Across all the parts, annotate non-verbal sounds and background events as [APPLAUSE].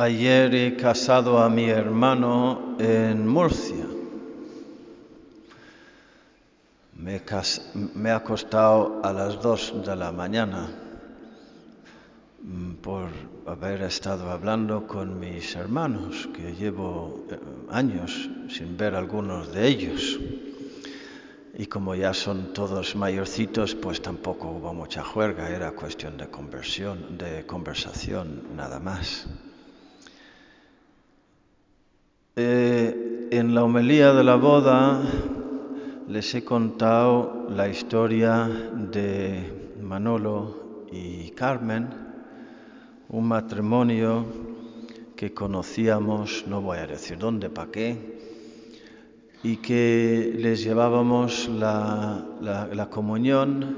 Ayer he casado a mi hermano en Murcia. Me, me ha acostado a las dos de la mañana mm, por haber estado hablando con mis hermanos, que llevo eh, años sin ver algunos de ellos. Y como ya son todos mayorcitos, pues tampoco hubo mucha juerga, era cuestión de conversión, de conversación, nada más. Eh, en la homilía de la boda les he contado la historia de Manolo y Carmen, un matrimonio que conocíamos, no voy a decir dónde, para qué, y que les llevábamos la, comunión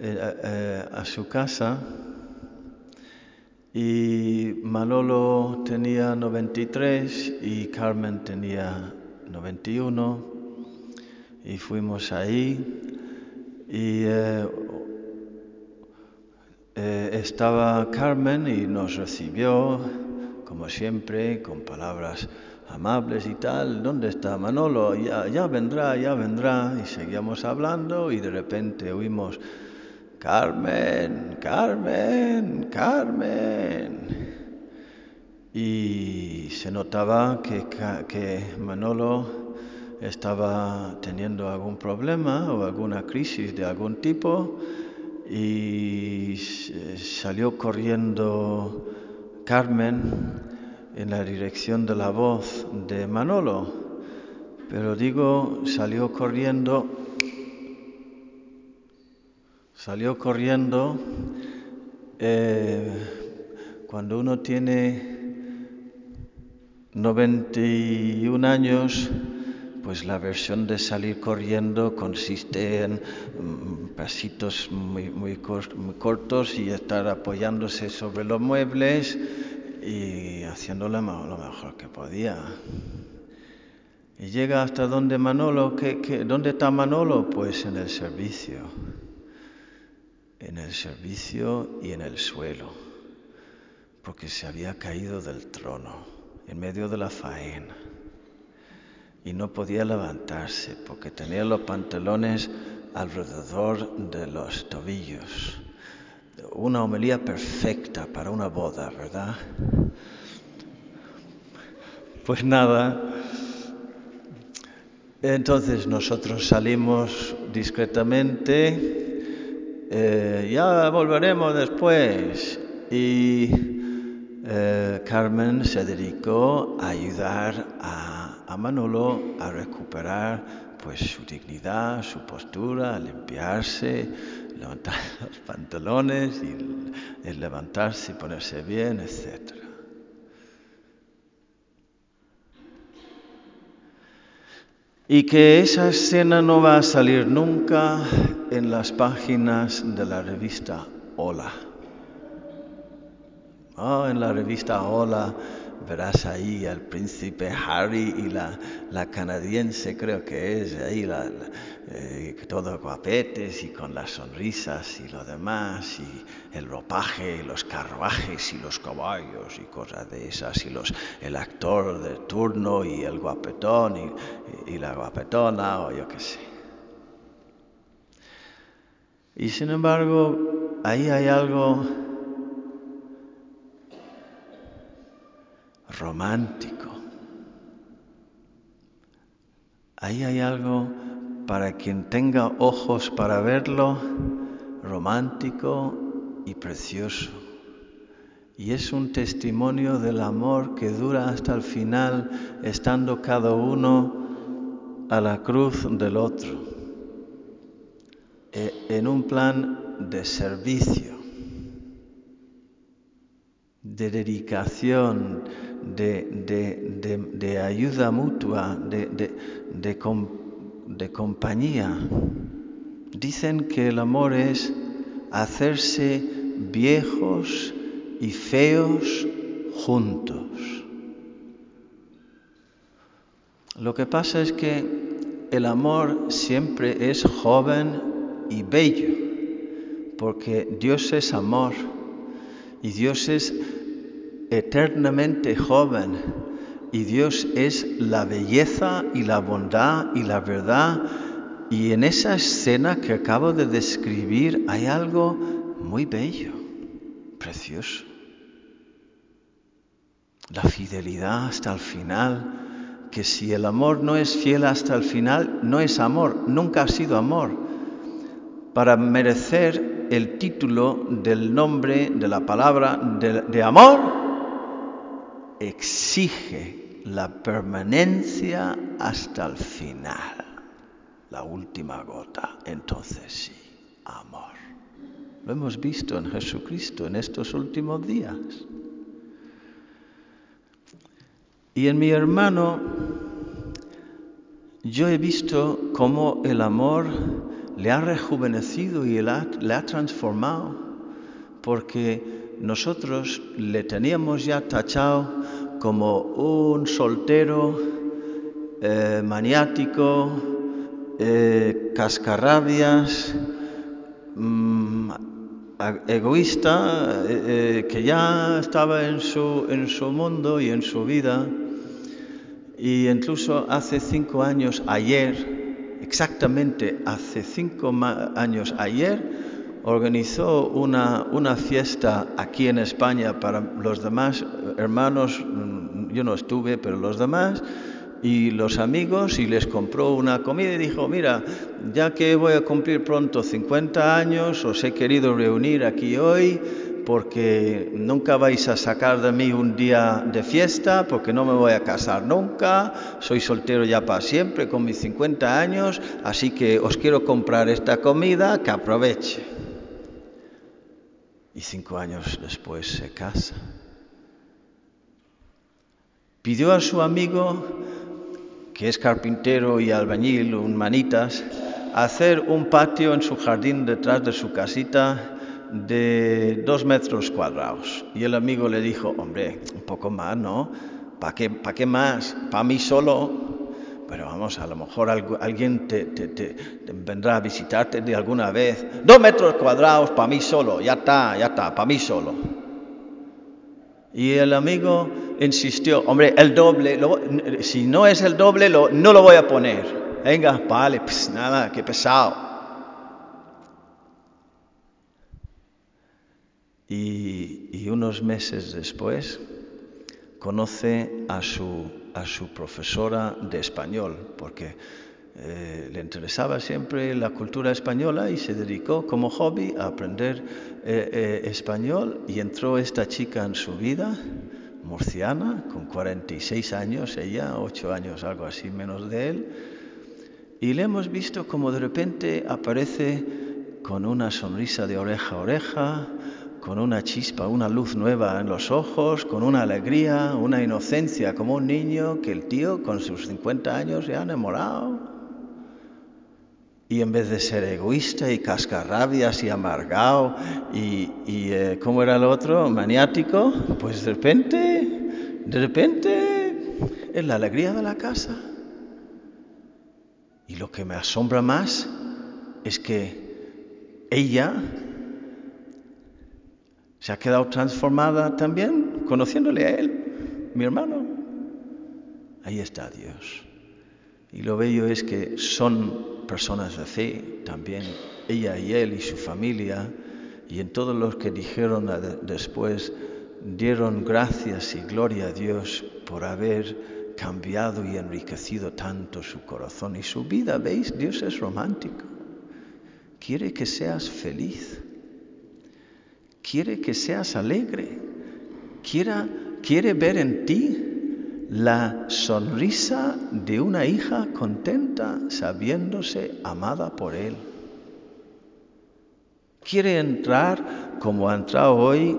eh, eh, a su casa. Y Manolo tenía 93 y Carmen tenía 91 y fuimos ahí y eh, eh, estaba Carmen y nos recibió, como siempre, con palabras amables y tal. ¿Dónde está Manolo? Ya, ya vendrá, ya vendrá. Y seguíamos hablando y de repente oímos, Carmen, Carmen, Carmen. Y se notaba que, Manolo estaba teniendo algún problema o alguna crisis de algún tipo y salió corriendo Carmen en la dirección de la voz de Manolo. Pero digo, salió corriendo, salió corriendo eh, cuando uno tiene 91 años, pues la versión de salir corriendo consiste en mm, pasitos muy, muy, cor- muy cortos y estar apoyándose sobre los muebles y haciendo lo me- lo mejor que podía. Y llega hasta donde Manolo, ¿qué, qué, dónde está Manolo? Pues en el servicio, el servicio y en el suelo, porque se había caído del trono en medio de la faena y no podía levantarse porque tenía los pantalones alrededor de los tobillos. Una homilía perfecta para una boda, ¿verdad? Pues nada, entonces nosotros salimos discretamente, eh, ya volveremos después y eh, Carmen se dedicó a ayudar a, Manolo a recuperar pues su dignidad, su postura, a limpiarse, levantar [LAUGHS] los pantalones y el levantarse y ponerse bien, etcétera. Y que esa escena no va a salir nunca en las páginas de la revista Hola. Oh, en la revista Hola verás ahí al príncipe Harry y la, la canadiense, creo que es, ahí la, eh, todos guapetes y con las sonrisas y lo demás, y el ropaje, y los carruajes y los caballos y cosas de esas, y los, el actor de turno y el guapetón y, y la guapetona, o yo qué sé. Y sin embargo, ahí hay algo romántico. Ahí hay algo para quien tenga ojos para verlo, romántico y precioso. Y es un testimonio del amor que dura hasta el final, estando cada uno a la cruz del otro, e- en un plan de servicio, de dedicación, de, ayuda mutua, de, de- de compañía. Dicen que el amor es hacerse viejos y feos juntos. Lo que pasa es que el amor siempre es joven y bello, porque Dios es amor y Dios es eternamente joven y Dios es la belleza y la bondad y la verdad. Y en esa escena que acabo de describir hay algo muy bello, precioso. La fidelidad hasta el final, que si el amor no es fiel hasta el final, no es amor, nunca ha sido amor. Para merecer el título del nombre, de la palabra de, amor, exige la permanencia hasta el final, la última gota. Entonces sí, amor. Lo hemos visto en Jesucristo en estos últimos días. Y en mi hermano, yo he visto cómo el amor le ha rejuvenecido y le ha, transformado, porque nosotros le teníamos ya tachado como un soltero eh, maniático, eh, cascarrabias, mm, egoísta, eh, que ya estaba en su, en su mundo y en su vida. Y incluso hace cinco años ayer, exactamente hace cinco años ayer, organizó una, fiesta aquí en España para los demás hermanos, mm, yo no estuve, pero los demás, y los amigos, y les compró una comida y dijo, mira, ya que voy a cumplir pronto 50 años, os he querido reunir aquí hoy porque nunca vais a sacar de mí un día de fiesta, porque no me voy a casar nunca, soy soltero ya para siempre con mis 50 años, así que os quiero comprar esta comida, que aproveche. Y cinco años después se casa. Pidió a su amigo, que es carpintero y albañil, un manitas, hacer un patio en su jardín detrás de su casita de dos metros cuadrados. Y el amigo le dijo, hombre, un poco más, ¿no? ¿Para qué, pa qué más? ¿Para mí solo? Pero vamos, a lo mejor alguien te, te, te, vendrá a visitarte de alguna vez. Dos metros cuadrados para mí solo, ya está, ya está, para mí solo. Y el amigo insistió, hombre, el doble, lo, si no es el doble, lo, no lo voy a poner. Venga, vale, pues nada, qué pesado. Y, y, unos meses después conoce a su, a su profesora de español, porque eh, le interesaba siempre la cultura española y se dedicó como hobby a aprender eh, eh, español. Y entró esta chica en su vida, murciana, con 46 años, ella, 8 años, algo así menos de él, y le hemos visto como de repente aparece con una sonrisa de oreja a oreja, con una chispa, una luz nueva en los ojos, con una alegría, una inocencia, como un niño que el tío con sus 50 años se ha enamorado. Y en vez de ser egoísta y cascarrabias y amargado y, y eh, ¿cómo era el otro? Maniático, pues de repente, de repente, es la alegría de la casa. Y lo que me asombra más es que ella se ha quedado transformada también conociéndole a Él, mi hermano. Ahí está Dios. Y lo bello es que son personas de fe también, ella y él y su familia, y en todos los que dijeron después, dieron gracias y gloria a Dios por haber cambiado y enriquecido tanto su corazón y su vida. ¿Veis? Dios es romántico. Quiere que seas feliz quiere que seas alegre, quiere, quiere ver en ti la sonrisa de una hija contenta sabiéndose amada por Él. Quiere entrar como ha entrado hoy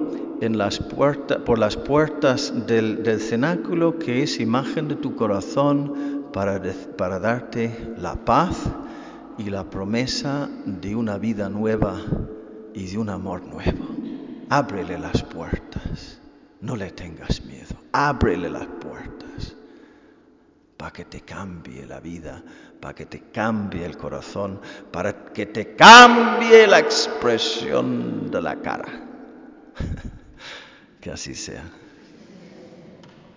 por las puertas del, del, cenáculo que es imagen de tu corazón para, para darte la paz y la promesa de una vida nueva y de un amor nuevo. Ábrele las puertas. No le tengas miedo. Ábrele las puertas para que te cambie la vida, para que te cambie el corazón, para que te cambie la expresión de la cara. [LAUGHS] que así sea.